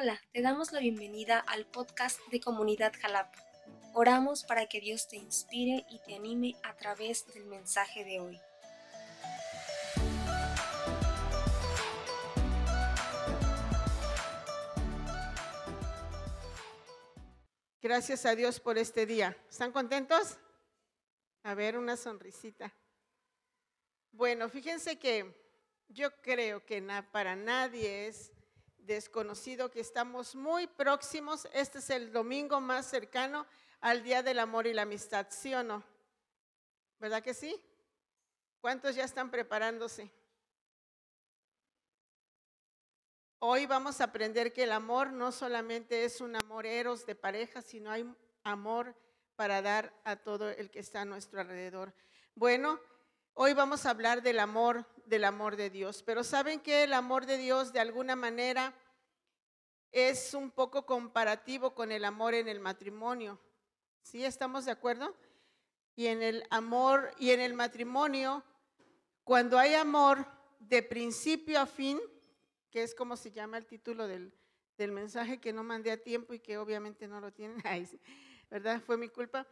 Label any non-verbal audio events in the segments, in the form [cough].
Hola, te damos la bienvenida al podcast de Comunidad Jalapa. Oramos para que Dios te inspire y te anime a través del mensaje de hoy. Gracias a Dios por este día. ¿Están contentos? A ver, una sonrisita. Bueno, fíjense que yo creo que para nadie es desconocido que estamos muy próximos. Este es el domingo más cercano al Día del Amor y la Amistad, ¿sí o no? ¿Verdad que sí? ¿Cuántos ya están preparándose? Hoy vamos a aprender que el amor no solamente es un amor eros de pareja, sino hay amor para dar a todo el que está a nuestro alrededor. Bueno, hoy vamos a hablar del amor, del amor de Dios, pero saben que el amor de Dios de alguna manera es un poco comparativo con el amor en el matrimonio. ¿Sí estamos de acuerdo? Y en el amor y en el matrimonio, cuando hay amor de principio a fin, que es como se llama el título del, del mensaje que no mandé a tiempo y que obviamente no lo tienen, [laughs] ¿verdad? Fue mi culpa.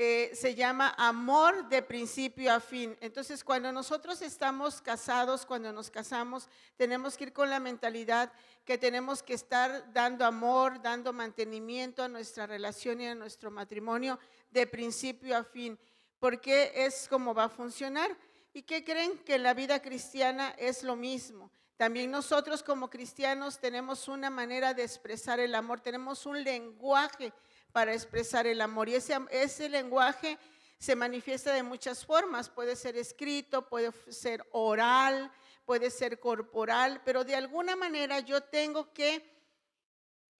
Eh, se llama amor de principio a fin. Entonces, cuando nosotros estamos casados, cuando nos casamos, tenemos que ir con la mentalidad que tenemos que estar dando amor, dando mantenimiento a nuestra relación y a nuestro matrimonio de principio a fin, porque es como va a funcionar. ¿Y qué creen? Que en la vida cristiana es lo mismo. También nosotros como cristianos tenemos una manera de expresar el amor, tenemos un lenguaje para expresar el amor. Y ese, lenguaje se manifiesta de muchas formas. Puede ser escrito, puede ser oral, puede ser corporal, pero de alguna manera yo tengo que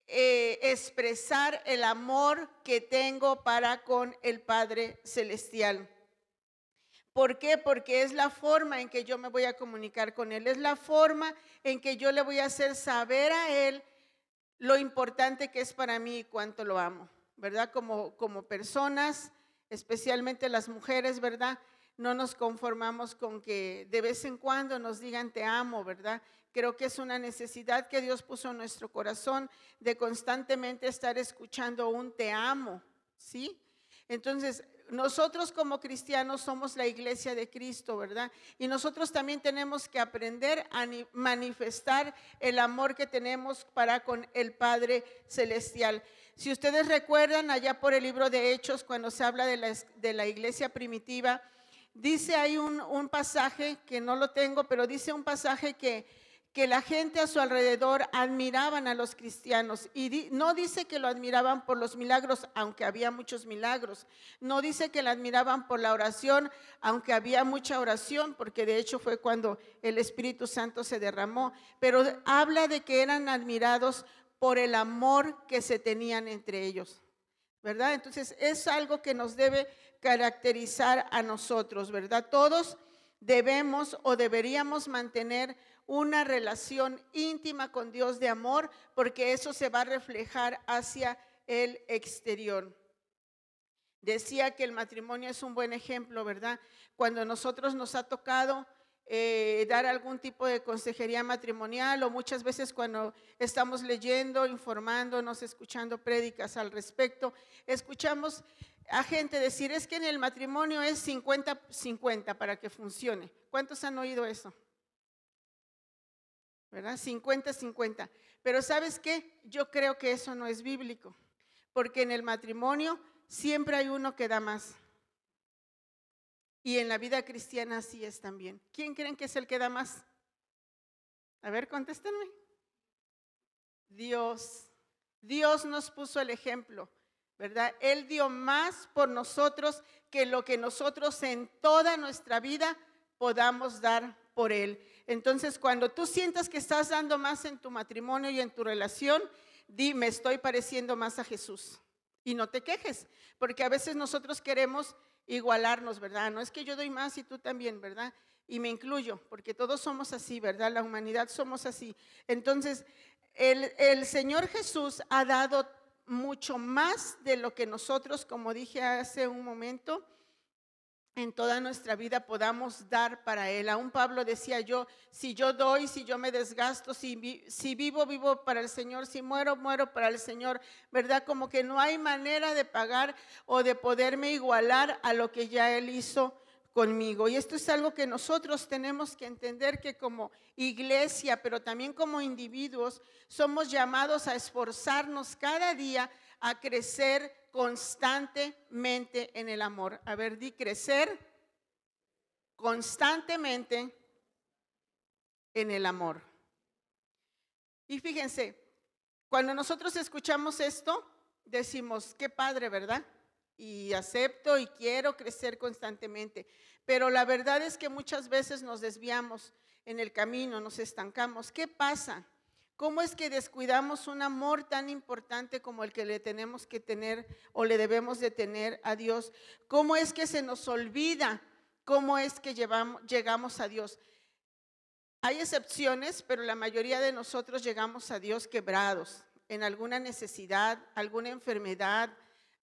eh, expresar el amor que tengo para con el Padre Celestial. ¿Por qué? Porque es la forma en que yo me voy a comunicar con Él, es la forma en que yo le voy a hacer saber a Él lo importante que es para mí y cuánto lo amo. ¿Verdad? Como, como personas, especialmente las mujeres, ¿verdad? No nos conformamos con que de vez en cuando nos digan te amo, ¿verdad? Creo que es una necesidad que Dios puso en nuestro corazón de constantemente estar escuchando un te amo, ¿sí? Entonces, nosotros como cristianos somos la iglesia de Cristo, ¿verdad? Y nosotros también tenemos que aprender a manifestar el amor que tenemos para con el Padre Celestial. Si ustedes recuerdan allá por el libro de Hechos, cuando se habla de la, iglesia primitiva, dice ahí un, un, pasaje que no lo tengo, pero dice un pasaje que, que la gente a su alrededor admiraban a los cristianos. Y no dice que lo admiraban por los milagros, aunque había muchos milagros. No dice que lo admiraban por la oración, aunque había mucha oración, porque de hecho fue cuando el Espíritu Santo se derramó. Pero habla de que eran admirados por el amor que se tenían entre ellos, ¿verdad? Entonces es algo que nos debe caracterizar a nosotros, ¿verdad? Todos debemos o deberíamos mantener una relación íntima con Dios de amor, porque eso se va a reflejar hacia el exterior. Decía que el matrimonio es un buen ejemplo, ¿verdad? Cuando nosotros nos ha tocado eh, dar algún tipo de consejería matrimonial o muchas veces cuando estamos leyendo, informándonos, escuchando prédicas al respecto, escuchamos a gente decir, es que en el matrimonio es 50-50 para que funcione. ¿Cuántos han oído eso? ¿Verdad? 50-50. Pero sabes qué? Yo creo que eso no es bíblico, porque en el matrimonio siempre hay uno que da más. Y en la vida cristiana así es también. ¿Quién creen que es el que da más? A ver, contéstenme. Dios. Dios nos puso el ejemplo, ¿verdad? Él dio más por nosotros que lo que nosotros en toda nuestra vida podamos dar por Él. Entonces, cuando tú sientas que estás dando más en tu matrimonio y en tu relación, di, me estoy pareciendo más a Jesús. Y no te quejes, porque a veces nosotros queremos igualarnos, ¿verdad? No es que yo doy más y tú también, ¿verdad? Y me incluyo, porque todos somos así, ¿verdad? La humanidad somos así. Entonces, el, el Señor Jesús ha dado mucho más de lo que nosotros, como dije hace un momento, en toda nuestra vida podamos dar para Él. Aún Pablo decía yo, si yo doy, si yo me desgasto, si, si vivo, vivo para el Señor, si muero, muero para el Señor, ¿verdad? Como que no hay manera de pagar o de poderme igualar a lo que ya Él hizo conmigo. Y esto es algo que nosotros tenemos que entender que como iglesia, pero también como individuos, somos llamados a esforzarnos cada día a crecer constantemente en el amor. A ver, di crecer constantemente en el amor. Y fíjense, cuando nosotros escuchamos esto, decimos, qué padre, ¿verdad? Y acepto y quiero crecer constantemente. Pero la verdad es que muchas veces nos desviamos en el camino, nos estancamos. ¿Qué pasa? ¿Cómo es que descuidamos un amor tan importante como el que le tenemos que tener o le debemos de tener a Dios? ¿Cómo es que se nos olvida cómo es que llevamos, llegamos a Dios? Hay excepciones, pero la mayoría de nosotros llegamos a Dios quebrados, en alguna necesidad, alguna enfermedad,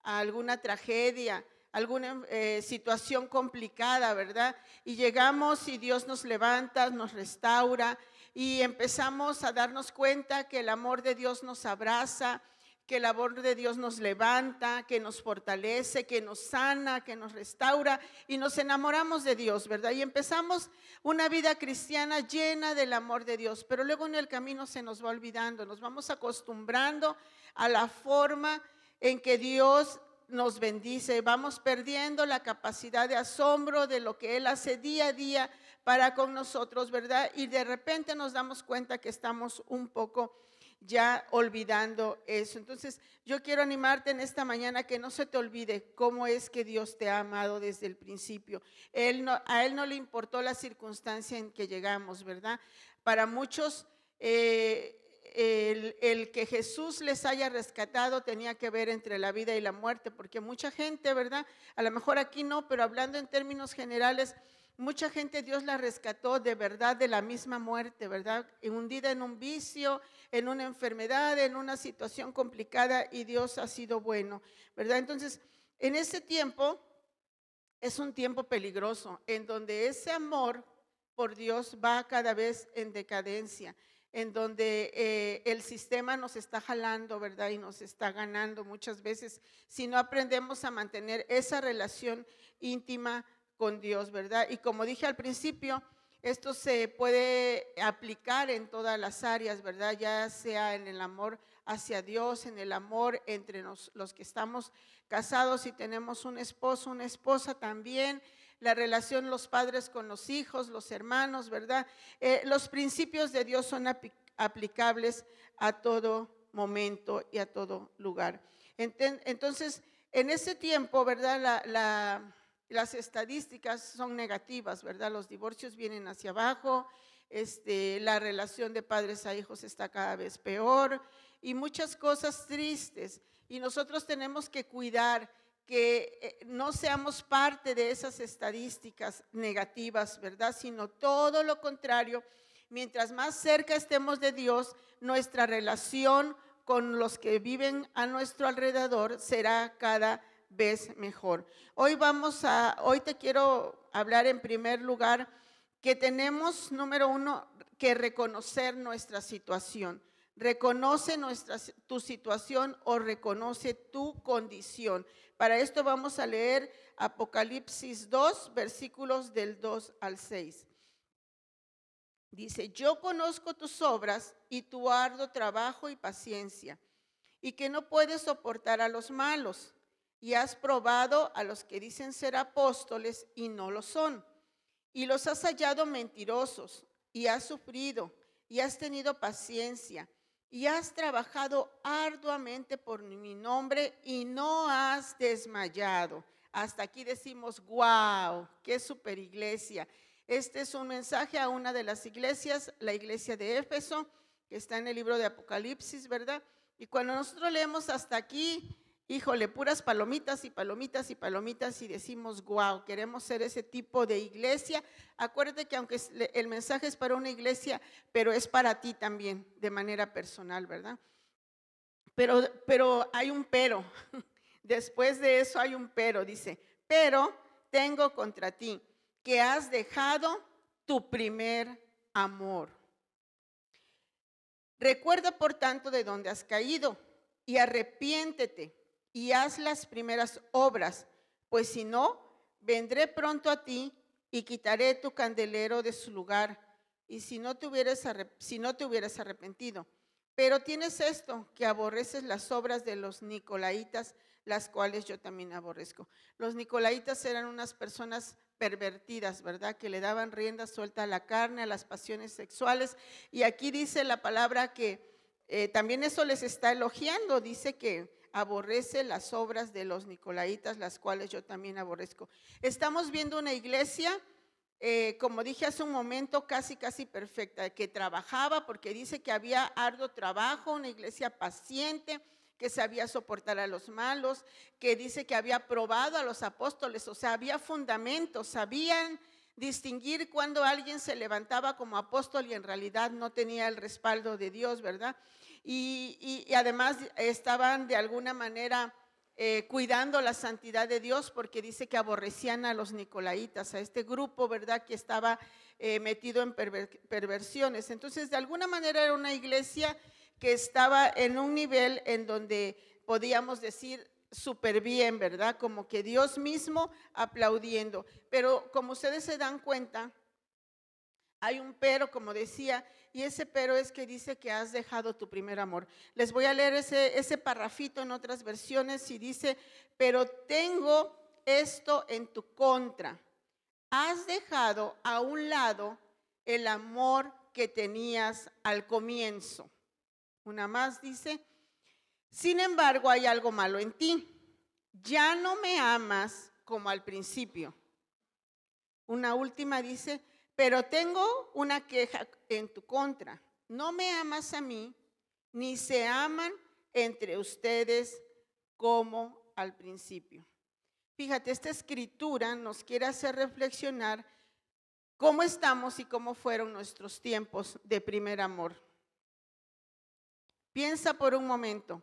alguna tragedia, alguna eh, situación complicada, ¿verdad? Y llegamos y Dios nos levanta, nos restaura y empezamos a darnos cuenta que el amor de Dios nos abraza, que el amor de Dios nos levanta, que nos fortalece, que nos sana, que nos restaura y nos enamoramos de Dios, ¿verdad? Y empezamos una vida cristiana llena del amor de Dios, pero luego en el camino se nos va olvidando, nos vamos acostumbrando a la forma en que Dios nos bendice, vamos perdiendo la capacidad de asombro de lo que Él hace día a día para con nosotros, ¿verdad? Y de repente nos damos cuenta que estamos un poco ya olvidando eso. Entonces, yo quiero animarte en esta mañana que no se te olvide cómo es que Dios te ha amado desde el principio. Él no, a Él no le importó la circunstancia en que llegamos, ¿verdad? Para muchos, eh, el, el, que Jesús les haya rescatado tenía que ver entre la vida y la muerte, porque mucha gente, ¿verdad? A lo mejor aquí no, pero hablando en términos generales, Mucha gente Dios la rescató de verdad de la misma muerte, ¿verdad? Hundida en un vicio, en una enfermedad, en una situación complicada y Dios ha sido bueno, ¿verdad? Entonces, en ese tiempo es un tiempo peligroso, en donde ese amor por Dios va cada vez en decadencia, en donde eh, el sistema nos está jalando, ¿verdad? Y nos está ganando muchas veces si no aprendemos a mantener esa relación íntima con Dios, ¿verdad? Y como dije al principio, esto se puede aplicar en todas las áreas, ¿verdad? Ya sea en el amor hacia Dios, en el amor entre los que estamos casados y tenemos un esposo, una esposa también, la relación los padres con los hijos, los hermanos, ¿verdad? Eh, los principios de Dios son aplicables a todo momento y a todo lugar. Entonces, en ese tiempo, ¿verdad? la las estadísticas son negativas, ¿verdad? Los divorcios vienen hacia abajo, este, la relación de padres a hijos está cada vez peor y muchas cosas tristes. Y nosotros tenemos que cuidar que eh, no seamos parte de esas estadísticas negativas, ¿verdad? Sino todo lo contrario. Mientras más cerca estemos de Dios, nuestra relación con los que viven a nuestro alrededor será cada vez vez mejor. Hoy vamos a, hoy te quiero hablar en primer lugar que tenemos, número uno, que reconocer nuestra situación. Reconoce nuestra, tu situación o reconoce tu condición. Para esto vamos a leer Apocalipsis 2, versículos del 2 al 6. Dice, yo conozco tus obras y tu arduo trabajo y paciencia, y que no puedes soportar a los malos y has probado a los que dicen ser apóstoles y no lo son, y los has hallado mentirosos, y has sufrido, y has tenido paciencia, y has trabajado arduamente por mi nombre y no has desmayado. Hasta aquí decimos, wow, qué super iglesia. Este es un mensaje a una de las iglesias, la iglesia de Éfeso, que está en el libro de Apocalipsis, ¿verdad? Y cuando nosotros leemos hasta aquí, híjole, puras palomitas y palomitas y palomitas y decimos, wow, queremos ser ese tipo de iglesia. Acuérdate que aunque el mensaje es para una iglesia, pero es para ti también, de manera personal, ¿verdad? Pero, pero hay un pero. [laughs] Después de eso hay un pero, dice, pero tengo contra ti, que has dejado tu primer amor. Recuerda, por tanto, de dónde has caído y arrepiéntete y haz las primeras obras, pues si no, vendré pronto a ti y quitaré tu candelero de su lugar, y si no te hubieras, arrepentido. Pero tienes esto, que aborreces las obras de los nicolaitas, las cuales yo también aborrezco. Los nicolaitas eran unas personas pervertidas, ¿verdad? Que le daban rienda suelta a la carne, a las pasiones sexuales. Y aquí dice la palabra que eh, también eso les está elogiando, dice que aborrece las obras de los nicolaitas, las cuales yo también aborrezco. Estamos viendo una iglesia, eh, como dije hace un momento, casi, casi perfecta, que trabajaba porque dice que había arduo trabajo, una iglesia paciente, que sabía soportar a los malos, que dice que había probado a los apóstoles, o sea, había fundamentos, sabían distinguir cuando alguien se levantaba como apóstol y en realidad no tenía el respaldo de Dios, ¿verdad? Y, además estaban de alguna manera eh, cuidando la santidad de Dios porque dice que aborrecían a los nicolaitas, a este grupo, ¿verdad? Que estaba eh, metido en perversiones. Entonces, de alguna manera era una iglesia que estaba en un nivel en donde podíamos decir súper bien, ¿verdad? Como que Dios mismo aplaudiendo. Pero como ustedes se dan cuenta, hay un pero, como decía, y ese pero es que dice que has dejado tu primer amor. Les voy a leer ese, parrafito en otras versiones y dice, pero tengo esto en tu contra. Has dejado a un lado el amor que tenías al comienzo. Una más dice, sin embargo hay algo malo en ti. Ya no me amas como al principio. Una última dice, pero tengo una queja en tu contra. No me amas a mí, ni se aman entre ustedes como al principio. Fíjate, esta escritura nos quiere hacer reflexionar cómo estamos y cómo fueron nuestros tiempos de primer amor. Piensa por un momento,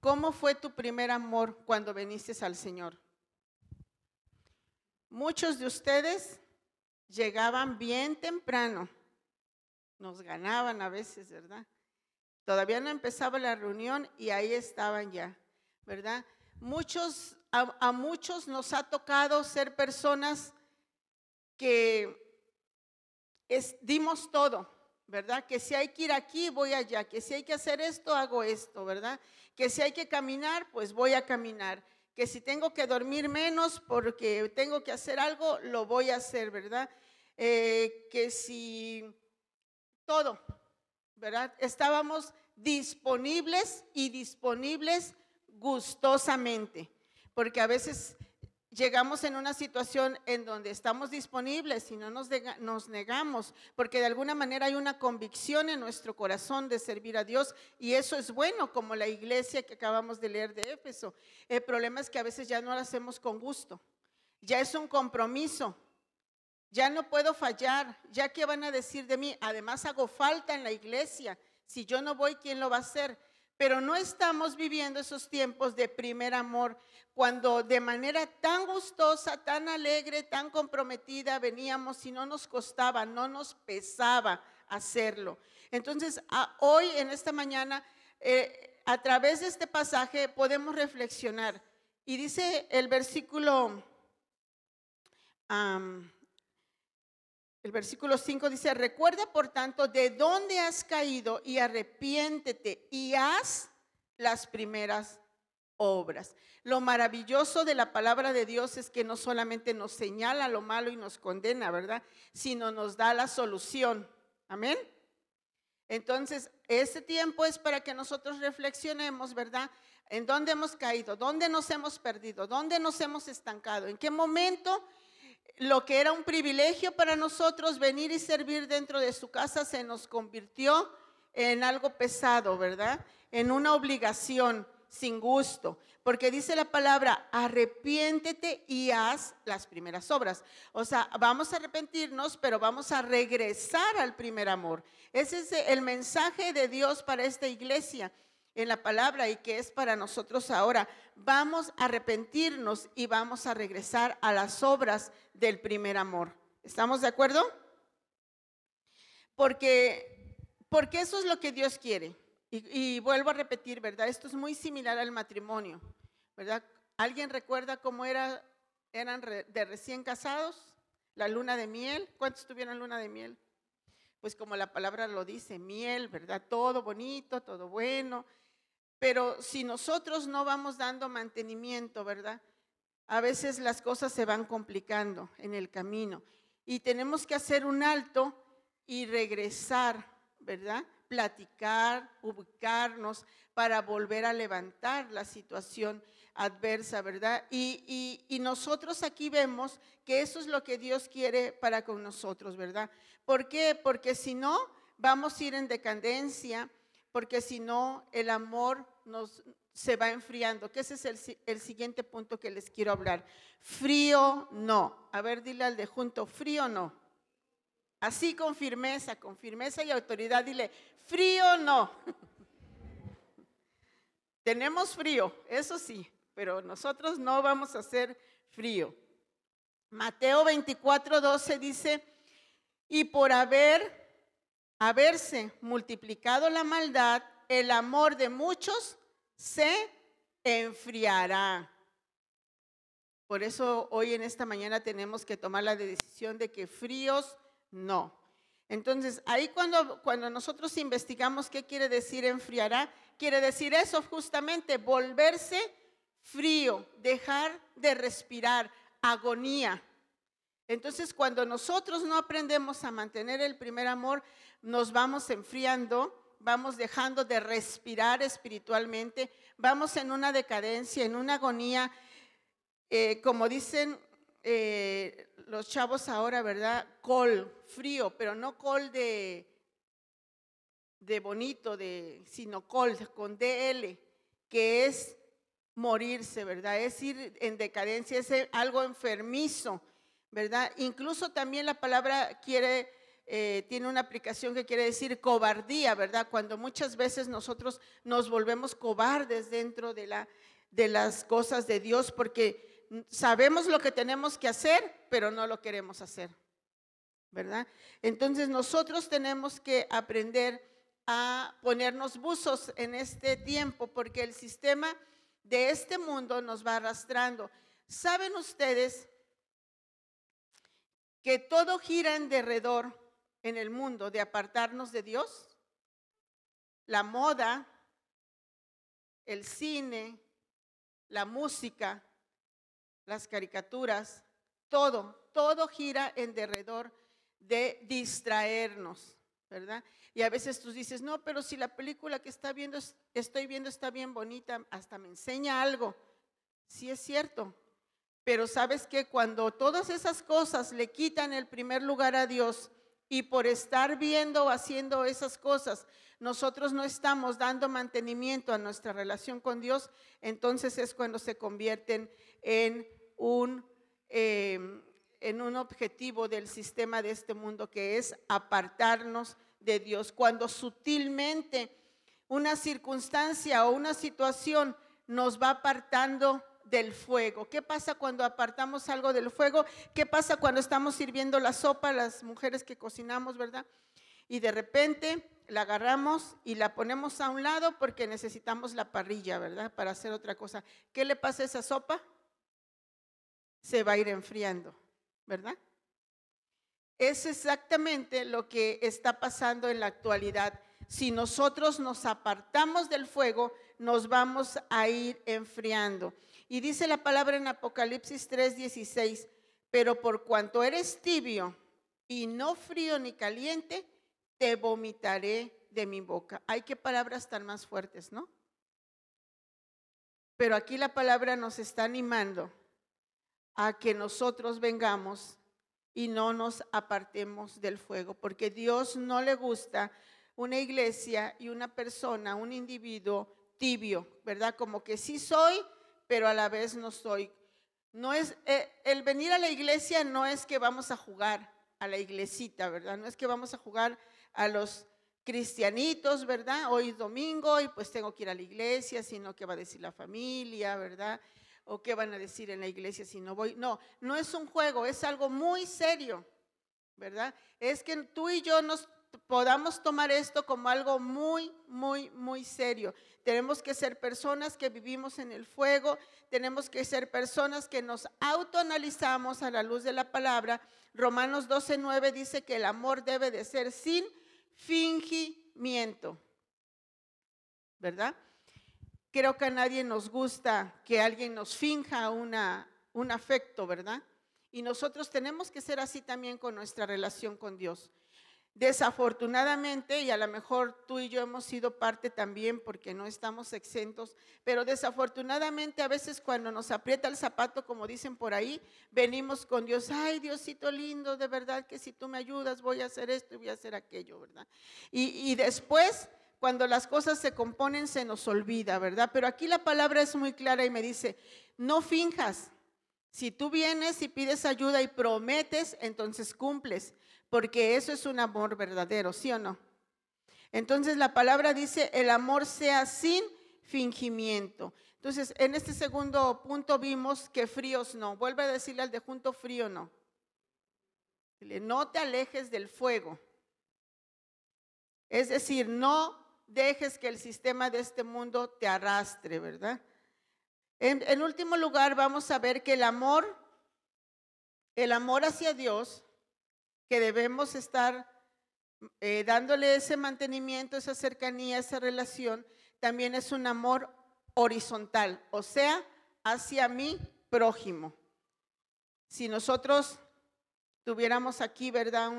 ¿cómo fue tu primer amor cuando viniste al Señor? Muchos de ustedes llegaban bien temprano, nos ganaban a veces, ¿verdad? Todavía no empezaba la reunión y ahí estaban ya, ¿verdad? Muchos, a, muchos nos ha tocado ser personas que dimos todo, ¿verdad? Que si hay que ir aquí, voy allá, que si hay que hacer esto, hago esto, ¿verdad? Que si hay que caminar, pues voy a caminar. Que si tengo que dormir menos porque tengo que hacer algo, lo voy a hacer, ¿verdad? Eh, que si todo, ¿verdad? Estábamos disponibles y disponibles gustosamente, porque a veces llegamos en una situación en donde estamos disponibles y no nos, nos, negamos, porque de alguna manera hay una convicción en nuestro corazón de servir a Dios y eso es bueno, como la iglesia que acabamos de leer de Éfeso. El problema es que a veces ya no lo hacemos con gusto, ya es un compromiso ya no puedo fallar, ya que van a decir de mí, además hago falta en la iglesia, si yo no voy, ¿quién lo va a hacer? Pero no estamos viviendo esos tiempos de primer amor, cuando de manera tan gustosa, tan alegre, tan comprometida veníamos y no nos costaba, no nos pesaba hacerlo. Entonces, hoy, en esta mañana, eh, a través de este pasaje podemos reflexionar. Y dice el versículo... El versículo 5 dice, recuerda por tanto de dónde has caído y arrepiéntete y haz las primeras obras. Lo maravilloso de la palabra de Dios es que no solamente nos señala lo malo y nos condena, ¿verdad? Sino nos da la solución. Amén. Entonces, ese tiempo es para que nosotros reflexionemos, ¿verdad? ¿En dónde hemos caído? ¿Dónde nos hemos perdido? ¿Dónde nos hemos estancado? ¿En qué momento lo que era un privilegio para nosotros venir y servir dentro de su casa se nos convirtió en algo pesado, ¿verdad? En una obligación sin gusto. Porque dice la palabra, arrepiéntete y haz las primeras obras. O sea, vamos a arrepentirnos, pero vamos a regresar al primer amor. Ese es el mensaje de Dios para esta iglesia. En la palabra y que es para nosotros ahora. Vamos a arrepentirnos y vamos a regresar a las obras del primer amor. ¿Estamos de acuerdo? Porque, porque eso es lo que Dios quiere. Y, vuelvo a repetir, ¿verdad? Esto es muy similar al matrimonio, ¿verdad? ¿Alguien recuerda cómo era, eran de recién casados? La luna de miel. ¿Cuántos tuvieron luna de miel? Pues como la palabra lo dice, miel, ¿verdad? Todo bonito, todo bueno. Pero si nosotros no vamos dando mantenimiento, ¿verdad? A veces las cosas se van complicando en el camino y tenemos que hacer un alto y regresar, ¿verdad? Platicar, ubicarnos para volver a levantar la situación adversa, ¿verdad? Y, y, nosotros aquí vemos que eso es lo que Dios quiere para con nosotros, ¿verdad? ¿Por qué? Porque si no, vamos a ir en decadencia, porque si no, el amor nos, se va enfriando, que ese es el, siguiente punto que les quiero hablar. Frío no. A ver, dile al de junto, frío no. Así con firmeza, con firmeza y autoridad, dile, frío no. [laughs] Tenemos frío, eso sí, pero nosotros no vamos a hacer frío. Mateo 24, 12 dice, y por haber, haberse multiplicado la maldad, el amor de muchos se enfriará. Por eso hoy en esta mañana tenemos que tomar la decisión de que fríos no. Entonces, ahí cuando, cuando nosotros investigamos qué quiere decir enfriará, quiere decir eso justamente, volverse frío, dejar de respirar, agonía. Entonces, cuando nosotros no aprendemos a mantener el primer amor, nos vamos enfriando, vamos dejando de respirar espiritualmente, vamos en una decadencia, en una agonía, eh, como dicen eh, los chavos ahora, ¿verdad? Col, frío, pero no col de, de bonito, de, sino col, con DL, que es morirse, ¿verdad? Es ir en decadencia, es algo enfermizo, ¿verdad? Incluso también la palabra quiere, eh, tiene una aplicación que quiere decir cobardía, ¿verdad? Cuando muchas veces nosotros nos volvemos cobardes dentro de, la, de las cosas de Dios porque sabemos lo que tenemos que hacer, pero no lo queremos hacer, ¿verdad? Entonces nosotros tenemos que aprender a ponernos buzos en este tiempo porque el sistema de este mundo nos va arrastrando. ¿Saben ustedes que todo gira en derredor en el mundo de apartarnos de Dios? La moda, el cine, la música, las caricaturas, todo, todo gira en derredor de distraernos, ¿verdad? Y a veces tú dices, no, pero si la película que está viendo, estoy viendo está bien bonita, hasta me enseña algo. Sí es cierto, pero sabes que cuando todas esas cosas le quitan el primer lugar a Dios y por estar viendo o haciendo esas cosas, nosotros no estamos dando mantenimiento a nuestra relación con Dios, entonces es cuando se convierten en un, em, en un objetivo del sistema de este mundo que es apartarnos de Dios, cuando sutilmente una circunstancia o una situación nos va apartando del fuego. ¿Qué pasa cuando apartamos algo del fuego? ¿Qué pasa cuando estamos sirviendo la sopa, las mujeres que cocinamos, verdad? Y de repente la agarramos y la ponemos a un lado porque necesitamos la parrilla, ¿verdad? Para hacer otra cosa. ¿Qué le pasa a esa sopa? Se va a ir enfriando, ¿verdad? Es exactamente lo que está pasando en la actualidad. Si nosotros nos apartamos del fuego, nos vamos a ir enfriando. Y dice la palabra en Apocalipsis 3:16, pero por cuanto eres tibio y no frío ni caliente, te vomitaré de mi boca. Hay que palabras tan más fuertes, ¿no? Pero aquí la palabra nos está animando a que nosotros vengamos y no nos apartemos del fuego, porque Dios no le gusta una iglesia y una persona, un individuo tibio, ¿verdad? Como que sí soy, pero a la vez no soy. No es eh, el venir a la iglesia no es que vamos a jugar a la iglesita, ¿verdad? No es que vamos a jugar a los cristianitos, ¿verdad? Hoy es domingo y pues tengo que ir a la iglesia, sino qué va a decir la familia, ¿verdad? O qué van a decir en la iglesia si no voy. No, no es un juego, es algo muy serio, ¿verdad? Es que tú y yo nos podamos tomar esto como algo muy, muy, muy serio. Tenemos que ser personas que vivimos en el fuego, tenemos que ser personas que nos autoanalizamos a la luz de la palabra. Romanos 12:9 dice que el amor debe de ser sin fingimiento. ¿Verdad? Creo que a nadie nos gusta que alguien nos finja un afecto, ¿verdad? Y nosotros tenemos que ser así también con nuestra relación con Dios. Desafortunadamente, y a lo mejor tú y yo hemos sido parte también porque no estamos exentos, pero desafortunadamente a veces cuando nos aprieta el zapato, como dicen por ahí, venimos con Dios, ay Diosito lindo, de verdad que si tú me ayudas voy a hacer esto y voy a hacer aquello, ¿verdad? Y, y después, cuando las cosas se componen, se nos olvida, ¿verdad? Pero aquí la palabra es muy clara y me dice, no finjas. Si tú vienes y pides ayuda y prometes, entonces cumples porque eso es un amor verdadero, ¿sí o no? Entonces la palabra dice, el amor sea sin fingimiento. Entonces, en este segundo punto vimos que fríos no. Vuelve a decirle al de junto frío no. No te alejes del fuego. Es decir, no dejes que el sistema de este mundo te arrastre, ¿verdad? En, en último lugar, vamos a ver que el amor, el amor hacia Dios, que debemos estar eh, dándole ese mantenimiento, esa cercanía, esa relación, también es un amor horizontal, o sea, hacia mi prójimo. Si nosotros tuviéramos aquí, ¿verdad?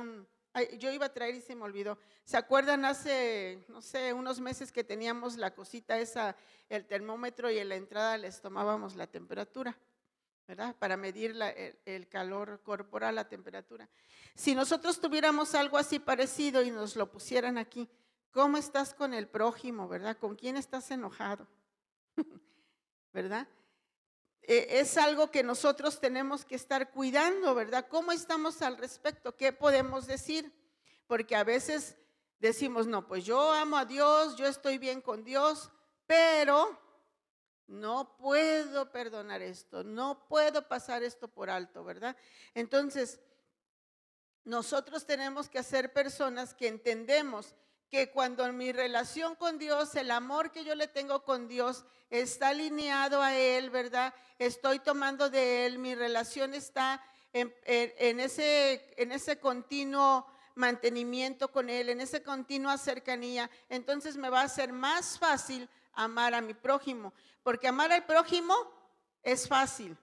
Yo iba a traer y se me olvidó. ¿Se acuerdan hace, no sé, unos meses que teníamos la cosita esa, el termómetro y en la entrada les tomábamos la temperatura? ¿Verdad? Para medir el, calor corporal, la temperatura. Si nosotros tuviéramos algo así parecido y nos lo pusieran aquí, ¿cómo estás con el prójimo, verdad? ¿Con quién estás enojado? [laughs] ¿Verdad? E, es algo que nosotros tenemos que estar cuidando, ¿verdad? ¿Cómo estamos al respecto? ¿Qué podemos decir? Porque a veces decimos, no, pues yo amo a Dios, yo estoy bien con Dios, pero no puedo perdonar esto, no puedo pasar esto por alto, ¿verdad? Entonces, nosotros tenemos que ser personas que entendemos que cuando mi relación con Dios, el amor que yo le tengo con Dios está alineado a Él, ¿verdad? Estoy tomando de Él, mi relación está en, ese, en ese continuo mantenimiento con Él, en esa continua cercanía, entonces me va a ser más fácil amar a mi prójimo, porque amar al prójimo es fácil,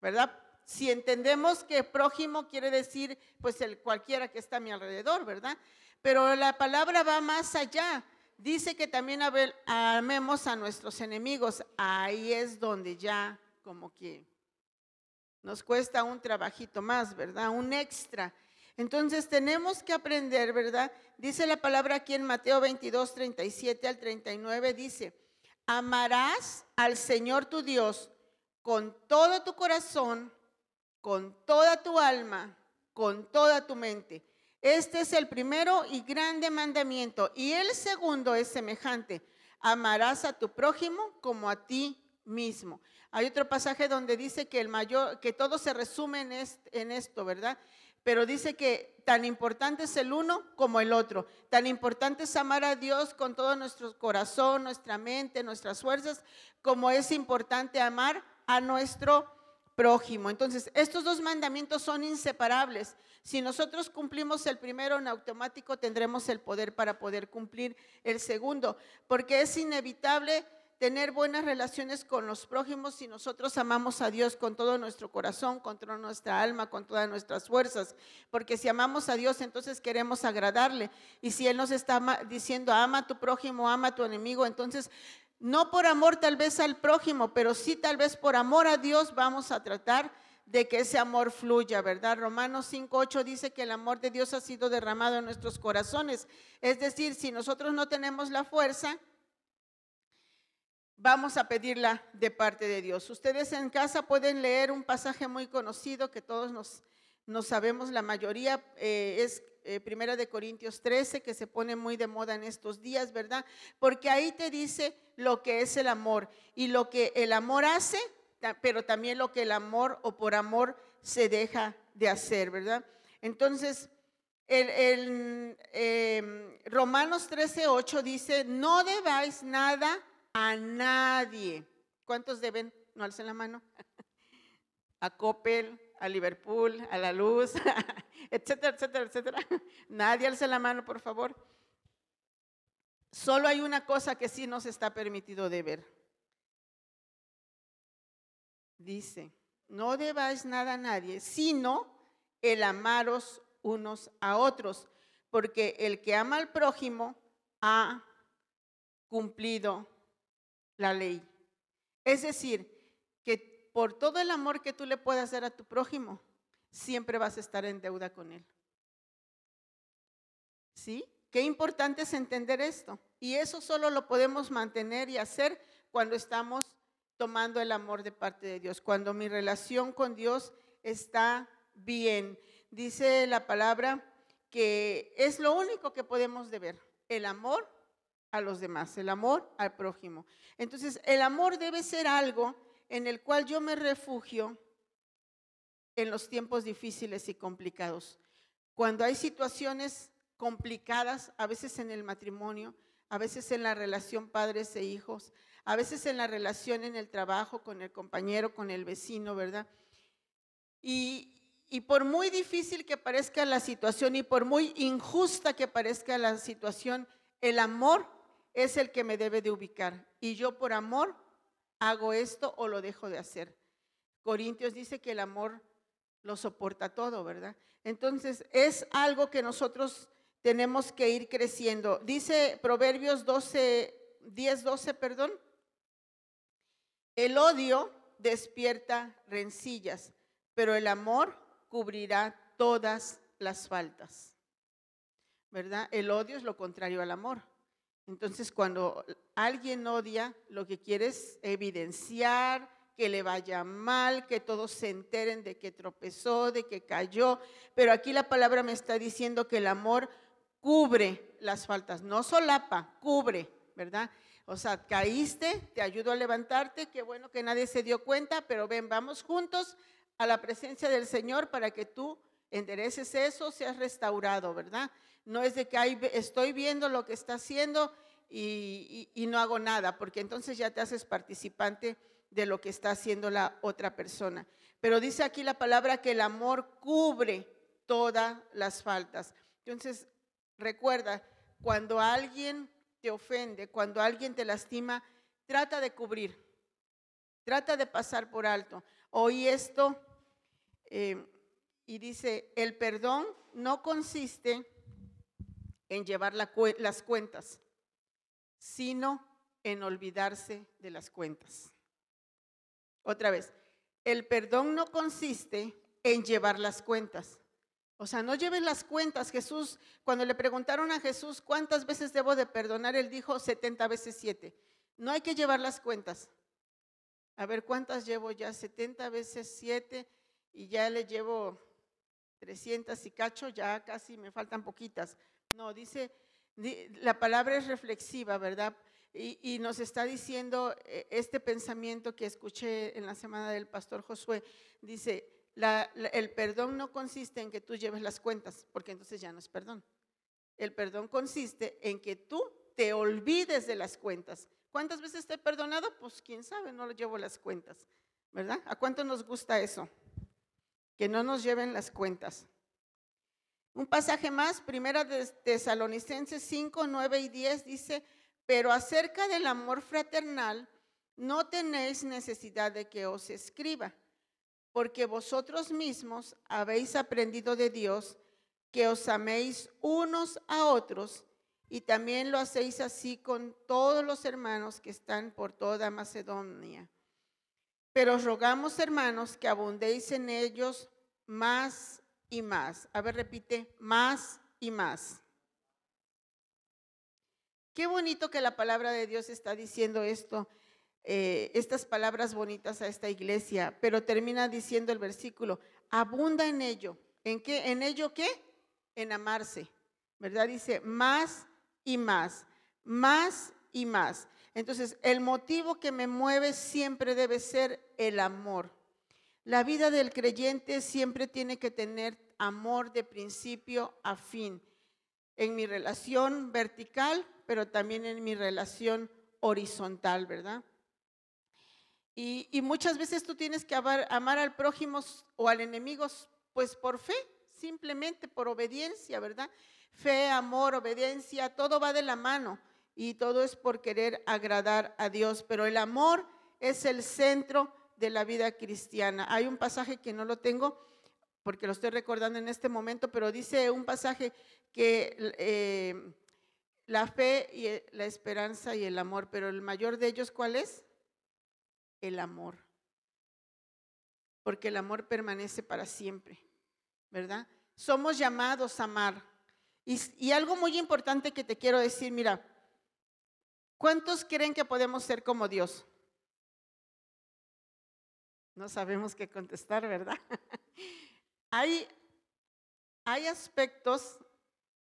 ¿verdad? Si entendemos que prójimo quiere decir pues el cualquiera que está a mi alrededor, ¿verdad? Pero la palabra va más allá. Dice que también amemos a nuestros enemigos. Ahí es donde ya como que nos cuesta un trabajito más, ¿verdad? Un extra. Entonces tenemos que aprender, ¿verdad? Dice la palabra aquí en Mateo 22, 37 al 39, dice, amarás al Señor tu Dios con todo tu corazón, con toda tu alma, con toda tu mente. Este es el primero y grande mandamiento. Y el segundo es semejante. Amarás a tu prójimo como a ti mismo. Hay otro pasaje donde dice que el mayor, que todo se resume en, en esto, ¿verdad? Pero dice que tan importante es el uno como el otro. Tan importante es amar a Dios con todo nuestro corazón, nuestra mente, nuestras fuerzas, como es importante amar a nuestro prójimo. Entonces, estos dos mandamientos son inseparables. Si nosotros cumplimos el primero en automático, tendremos el poder para poder cumplir el segundo, porque es inevitable tener buenas relaciones con los prójimos si nosotros amamos a Dios con todo nuestro corazón, con toda nuestra alma, con todas nuestras fuerzas. Porque si amamos a Dios, entonces queremos agradarle. Y si Él nos está diciendo, ama a tu prójimo, ama a tu enemigo, entonces no por amor tal vez al prójimo, pero sí tal vez por amor a Dios vamos a tratar de que ese amor fluya, ¿verdad? Romanos 5.8 dice que el amor de Dios ha sido derramado en nuestros corazones. Es decir, si nosotros no tenemos la fuerza, vamos a pedirla de parte de Dios. Ustedes en casa pueden leer un pasaje muy conocido que todos nos, no sabemos la mayoría, eh, es eh, Primera de Corintios 13, que se pone muy de moda en estos días, ¿verdad? Porque ahí te dice lo que es el amor y lo que el amor hace, pero también lo que el amor o por amor se deja de hacer, ¿verdad? Entonces, el, em, Romanos 13, 8 dice, no debáis nada a nadie. ¿Cuántos deben? No alcen la mano. [laughs] a Coppel, a Liverpool, a la luz, [laughs] etcétera, etcétera, etcétera. [laughs] Nadie alce la mano, por favor. Solo hay una cosa que sí nos está permitido de ver. Dice, no debáis nada a nadie, sino el amaros unos a otros, porque el que ama al prójimo ha cumplido la ley. Es decir, que por todo el amor que tú le puedas dar a tu prójimo, siempre vas a estar en deuda con él. ¿Sí? Qué importante es entender esto. Y eso solo lo podemos mantener y hacer cuando estamos tomando el amor de parte de Dios, cuando mi relación con Dios está bien. Dice la palabra que es lo único que podemos deber, el amor a los demás, el amor al prójimo. Entonces, el amor debe ser algo en el cual yo me refugio en los tiempos difíciles y complicados. Cuando hay situaciones complicadas, a veces en el matrimonio, a veces en la relación padres e hijos, a veces en la relación en el trabajo, con el compañero, con el vecino, ¿verdad? Y, y por muy difícil que parezca la situación y por muy injusta que parezca la situación, el amor es el que me debe de ubicar. Y yo por amor hago esto o lo dejo de hacer. Corintios dice que el amor lo soporta todo, ¿verdad? Entonces es algo que nosotros tenemos que ir creciendo. Dice Proverbios 12, 10, 12, perdón. El odio despierta rencillas, pero el amor cubrirá todas las faltas. ¿Verdad? El odio es lo contrario al amor. Entonces, cuando alguien odia, lo que quiere es evidenciar que le vaya mal, que todos se enteren de que tropezó, de que cayó. Pero aquí la palabra me está diciendo que el amor cubre las faltas, no solapa, cubre, ¿verdad? O sea, caíste, te ayudo a levantarte, qué bueno que nadie se dio cuenta, pero ven, vamos juntos a la presencia del Señor para que tú endereces eso, seas restaurado, ¿verdad? No es de que estoy viendo lo que está haciendo y, no hago nada, porque entonces ya te haces participante de lo que está haciendo la otra persona. Pero dice aquí la palabra que el amor cubre todas las faltas. Entonces, Recuerda, cuando alguien te ofende, cuando alguien te lastima, trata de cubrir, trata de pasar por alto. Oí esto eh, y dice, el perdón no consiste en llevar las cuentas, sino en olvidarse de las cuentas. Otra vez, el perdón no consiste en llevar las cuentas, o sea, no lleves las cuentas. Jesús, cuando le preguntaron a Jesús cuántas veces debo de perdonar, él dijo 70 veces 7. No hay que llevar las cuentas. A ver, ¿cuántas llevo ya? 70 veces 7 y ya le llevo 300 y cacho, ya casi me faltan poquitas. No, dice, la palabra es reflexiva, ¿verdad? Y, nos está diciendo eh, este pensamiento que escuché en la semana del pastor Josué. Dice, el perdón no consiste en que tú lleves las cuentas, porque entonces ya no es perdón. El perdón consiste en que tú te olvides de las cuentas. ¿Cuántas veces te he perdonado? Pues quién sabe, no lo llevo las cuentas, ¿verdad? ¿A cuánto nos gusta eso? Que no nos lleven las cuentas. Un pasaje más, primera de Tesalonicenses 5, 9 y 10 dice, pero acerca del amor fraternal, no tenéis necesidad de que os escriba porque vosotros mismos habéis aprendido de Dios que os améis unos a otros y también lo hacéis así con todos los hermanos que están por toda Macedonia. Pero os rogamos, hermanos, que abundéis en ellos más y más. A ver, repite, más y más. Qué bonito que la palabra de Dios está diciendo esto eh, estas palabras bonitas a esta iglesia, pero termina diciendo el versículo, abunda en ello, ¿En qué? ¿En ello qué? En amarse, ¿verdad? Dice más y más, más y más. Entonces, el motivo que me mueve siempre debe ser el amor. La vida del creyente siempre tiene que tener amor de principio a fin, en mi relación vertical, pero también en mi relación horizontal, ¿verdad? Y, muchas veces tú tienes que amar, amar al prójimo o al enemigo, pues por fe, simplemente por obediencia, ¿verdad? Fe, amor, obediencia, todo va de la mano y todo es por querer agradar a Dios, pero el amor es el centro de la vida cristiana. Hay un pasaje que no lo tengo porque lo estoy recordando en este momento, pero dice un pasaje que eh, la fe y eh, la esperanza y el amor, pero el mayor de ellos, ¿cuál es? El amor. Porque el amor permanece para siempre, ¿verdad? Somos llamados a amar. Y, y algo muy importante que te quiero decir, mira, ¿cuántos creen que podemos ser como Dios? No sabemos qué contestar, ¿verdad? [laughs] hay, hay aspectos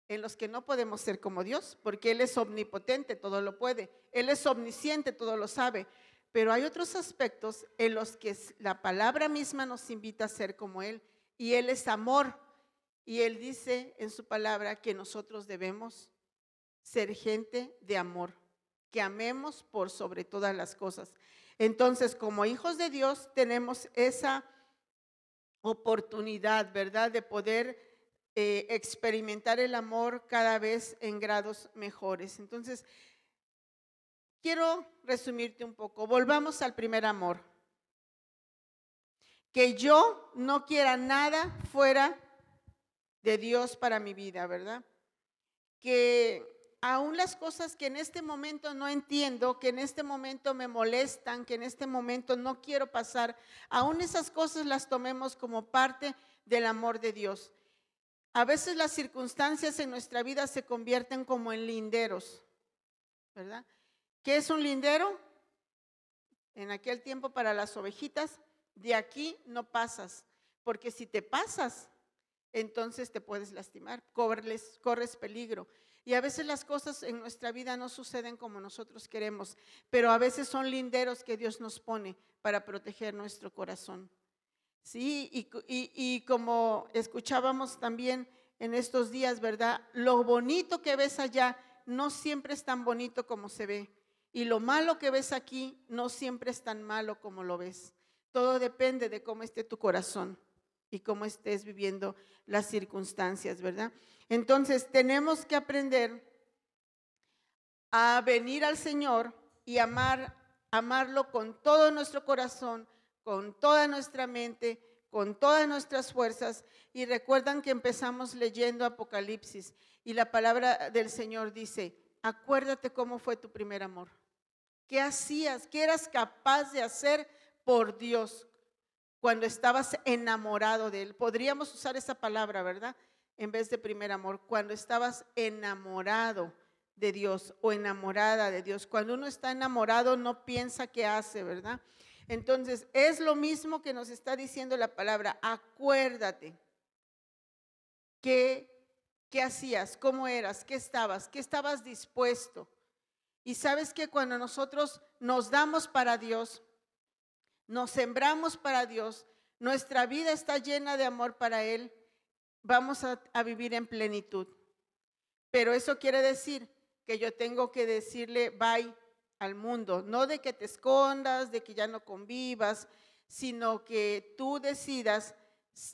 en los que no podemos ser como Dios, porque Él es omnipotente, todo lo puede. Él es omnisciente, todo lo sabe. Pero hay otros aspectos en los que la palabra misma nos invita a ser como Él. Y Él es amor. Y Él dice en su palabra que nosotros debemos ser gente de amor, que amemos por sobre todas las cosas. Entonces, como hijos de Dios, tenemos esa oportunidad, ¿verdad?, de poder eh, experimentar el amor cada vez en grados mejores. Entonces, quiero resumirte un poco. Volvamos al primer amor. Que yo no quiera nada fuera de Dios para mi vida, ¿verdad? Que aún las cosas que en este momento no entiendo, que en este momento me molestan, que en este momento no quiero pasar, aún esas cosas las tomemos como parte del amor de Dios. A veces las circunstancias en nuestra vida se convierten como en linderos, ¿verdad? ¿Qué es un lindero? En aquel tiempo para las ovejitas, de aquí no pasas, porque si te pasas, entonces te puedes lastimar, corres, corres peligro. Y a veces las cosas en nuestra vida no suceden como nosotros queremos, pero a veces son linderos que Dios nos pone para proteger nuestro corazón. Sí, y, como escuchábamos también en estos días, ¿verdad? Lo bonito que ves allá no siempre es tan bonito como se ve. Y lo malo que ves aquí no siempre es tan malo como lo ves. Todo depende de cómo esté tu corazón y cómo estés viviendo las circunstancias, ¿verdad? Entonces tenemos que aprender a venir al Señor y amar, amarlo con todo nuestro corazón, con toda nuestra mente, con todas nuestras fuerzas. Y recuerdan que empezamos leyendo Apocalipsis y la palabra del Señor dice, acuérdate cómo fue tu primer amor. ¿Qué hacías? ¿Qué eras capaz de hacer por Dios cuando estabas enamorado de Él? Podríamos usar esa palabra, ¿verdad? En vez de primer amor, cuando estabas enamorado de Dios o enamorada de Dios. Cuando uno está enamorado no piensa qué hace, ¿verdad? Entonces, es lo mismo que nos está diciendo la palabra, acuérdate. ¿Qué, qué hacías? ¿Cómo eras? ¿Qué estabas? ¿Qué estabas dispuesto? Y sabes que cuando nosotros nos damos para Dios, nos sembramos para Dios, nuestra vida está llena de amor para Él, vamos a, vivir en plenitud. Pero eso quiere decir que yo tengo que decirle bye al mundo, no de que te escondas, de que ya no convivas, sino que tú decidas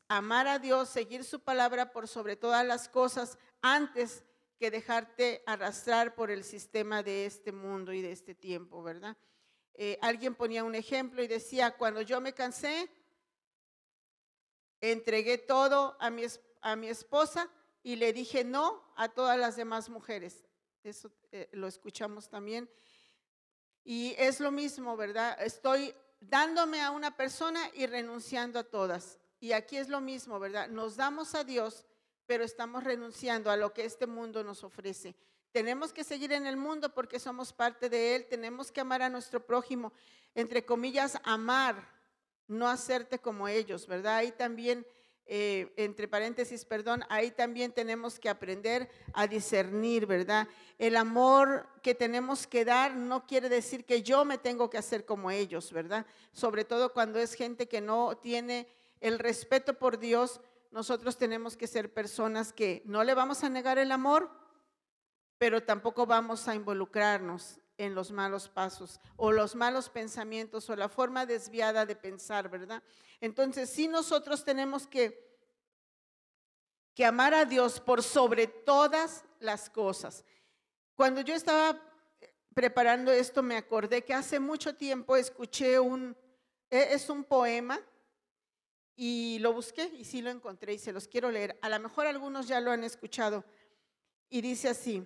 amar a Dios, seguir su palabra por sobre todas las cosas antes que dejarte arrastrar por el sistema de este mundo y de este tiempo, ¿verdad? Eh, alguien ponía un ejemplo y decía, cuando yo me cansé, entregué todo a mi, a mi esposa y le dije no a todas las demás mujeres. Eso eh, lo escuchamos también. Y es lo mismo, ¿verdad? Estoy dándome a una persona y renunciando a todas. Y aquí es lo mismo, ¿verdad? Nos damos a Dios, pero estamos renunciando a lo que este mundo nos ofrece. Tenemos que seguir en el mundo porque somos parte de él, tenemos que amar a nuestro prójimo, entre comillas, amar, no hacerte como ellos, ¿verdad? Ahí también eh, entre paréntesis, perdón, ahí también tenemos que aprender a discernir, ¿verdad? El amor que tenemos que dar no quiere decir que yo me tengo que hacer como ellos, ¿verdad? Sobre todo cuando es gente que no tiene el respeto por Dios, nosotros tenemos que ser personas que no le vamos a negar el amor, pero tampoco vamos a involucrarnos en los malos pasos o los malos pensamientos o la forma desviada de pensar, ¿verdad? Entonces, sí nosotros tenemos que, que amar a Dios por sobre todas las cosas. Cuando yo estaba preparando esto, me acordé que hace mucho tiempo escuché un, e, es un poema y lo busqué y sí lo encontré y se los quiero leer. A lo mejor algunos ya lo han escuchado. Y dice así,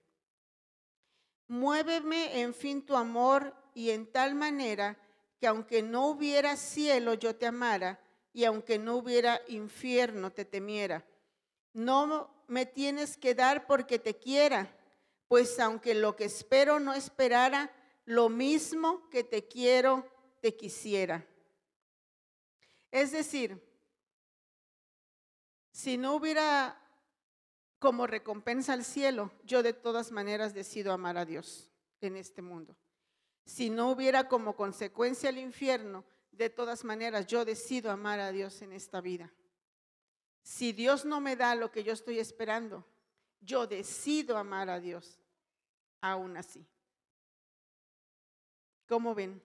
Muéveme, en fin, tu amor y en tal manera que aunque no hubiera cielo yo te amara y aunque no hubiera infierno te temiera. No me tienes que dar porque te quiera, pues aunque lo que espero no esperara, lo mismo que te quiero te quisiera. Es decir, si no hubiera como recompensa al cielo, yo de todas maneras decido amar a Dios en este mundo. Si no hubiera como consecuencia el infierno, de todas maneras yo decido amar a Dios en esta vida. Si Dios no me da lo que yo estoy esperando, yo decido amar a Dios aún así. ¿Cómo ven?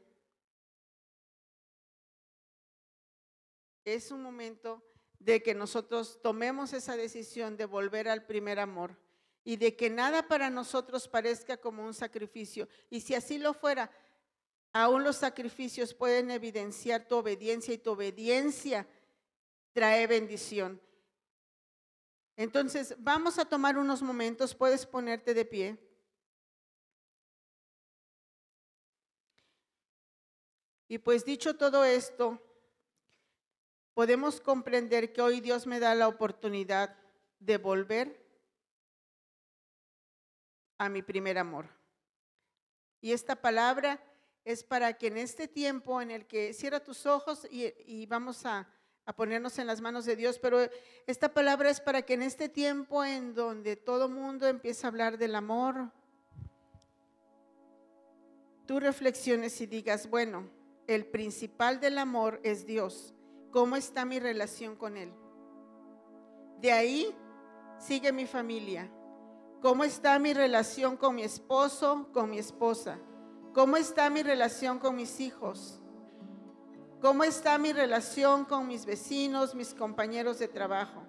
Es un momento de que nosotros tomemos esa decisión de volver al primer amor y de que nada para nosotros parezca como un sacrificio. Y si así lo fuera, aún los sacrificios pueden evidenciar tu obediencia y tu obediencia trae bendición. Entonces, vamos a tomar unos momentos, puedes ponerte de pie. Y pues dicho todo esto, podemos comprender que hoy Dios me da la oportunidad de volver a mi primer amor. Y esta palabra es para que en este tiempo en el que cierra tus ojos y, vamos a, a, ponernos en las manos de Dios, pero esta palabra es para que en este tiempo en donde todo mundo empieza a hablar del amor, tú reflexiones y digas, bueno, el principal del amor es Dios ¿Cómo está mi relación con Él? De ahí sigue mi familia. ¿Cómo está mi relación con mi esposo, con mi esposa? ¿Cómo está mi relación con mis hijos? ¿Cómo está mi relación con mis vecinos, mis compañeros de trabajo?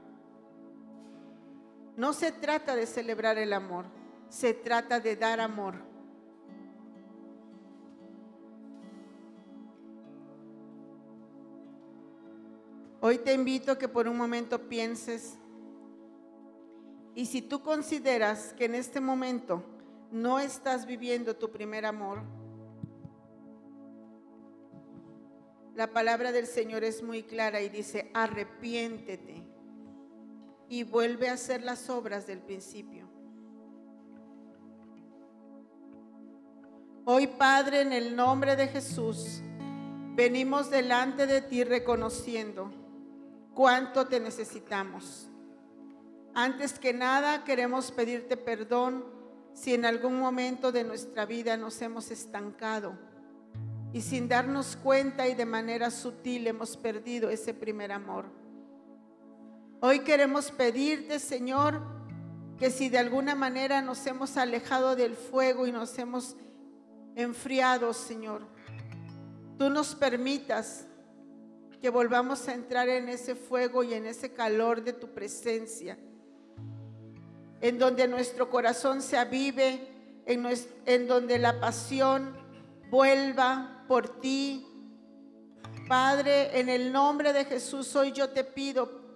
No se trata de celebrar el amor, se trata de dar amor. Hoy te invito a que por un momento pienses y si tú consideras que en este momento no estás viviendo tu primer amor, la palabra del Señor es muy clara y dice, arrepiéntete y vuelve a hacer las obras del principio. Hoy, Padre, en el nombre de Jesús, venimos delante de ti reconociendo cuánto te necesitamos. Antes que nada queremos pedirte perdón si en algún momento de nuestra vida nos hemos estancado y sin darnos cuenta y de manera sutil hemos perdido ese primer amor. Hoy queremos pedirte, Señor, que si de alguna manera nos hemos alejado del fuego y nos hemos enfriado, Señor, tú nos permitas que volvamos a entrar en ese fuego y en ese calor de tu presencia, en donde nuestro corazón se avive, en, donde la pasión vuelva por ti. Padre, en el nombre de Jesús hoy yo te pido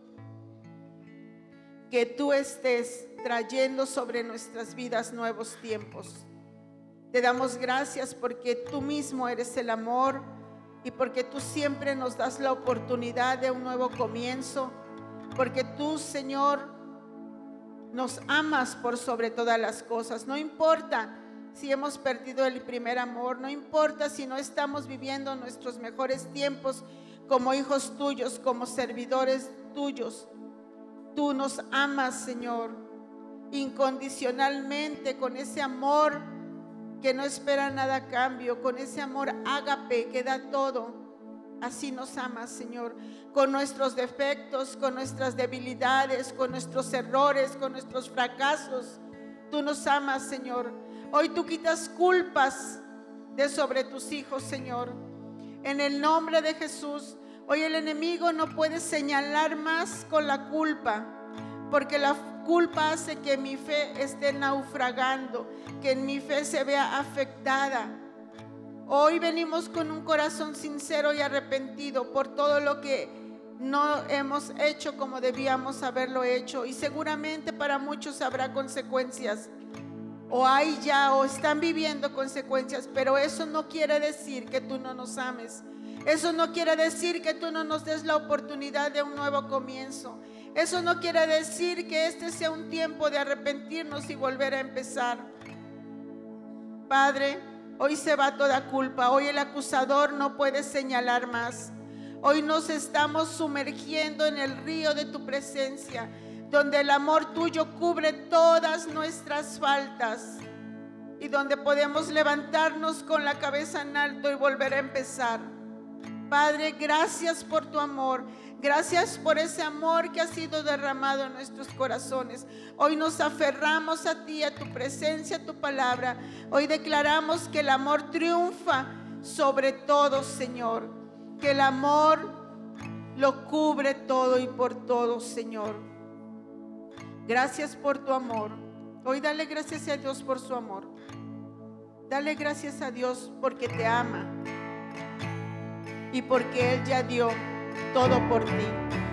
que tú estés trayendo sobre nuestras vidas nuevos tiempos. Te damos gracias porque tú mismo eres el amor y porque tú siempre nos das la oportunidad de un nuevo comienzo, porque tú, Señor, nos amas por sobre todas las cosas. No importa si hemos perdido el primer amor, no importa si no estamos viviendo nuestros mejores tiempos como hijos tuyos, como servidores tuyos. Tú nos amas, Señor, incondicionalmente, con ese amor que no espera nada a cambio, con ese amor ágape que da todo. Así nos amas, Señor, con nuestros defectos, con nuestras debilidades, con nuestros errores, con nuestros fracasos. Tú nos amas, Señor. Hoy tú quitas culpas de sobre tus hijos, Señor. En el nombre de Jesús, hoy el enemigo no puede señalar más con la culpa, porque la culpa hace que mi fe esté naufragando, que mi fe se vea afectada. Hoy venimos con un corazón sincero y arrepentido por todo lo que no hemos hecho como debíamos haberlo hecho y seguramente para muchos habrá consecuencias. O hay ya o están viviendo consecuencias, pero eso no quiere decir que tú no nos ames. Eso no quiere decir que tú no nos des la oportunidad de un nuevo comienzo. Eso no quiere decir que este sea un tiempo de arrepentirnos y volver a empezar. Padre, hoy se va toda culpa. Hoy el acusador no puede señalar más. Hoy nos estamos sumergiendo en el río de tu presencia, donde el amor tuyo cubre todas nuestras faltas y donde podemos levantarnos con la cabeza en alto y volver a empezar. Padre, gracias por tu amor. Gracias por ese amor que ha sido derramado en nuestros corazones. Hoy nos aferramos a ti, a tu presencia, a tu palabra. Hoy declaramos que el amor triunfa sobre todo, Señor. Que el amor lo cubre todo y por todo, Señor. Gracias por tu amor. Hoy dale gracias a Dios por su amor. Dale gracias a Dios porque te ama y porque Él ya dio todo por ti.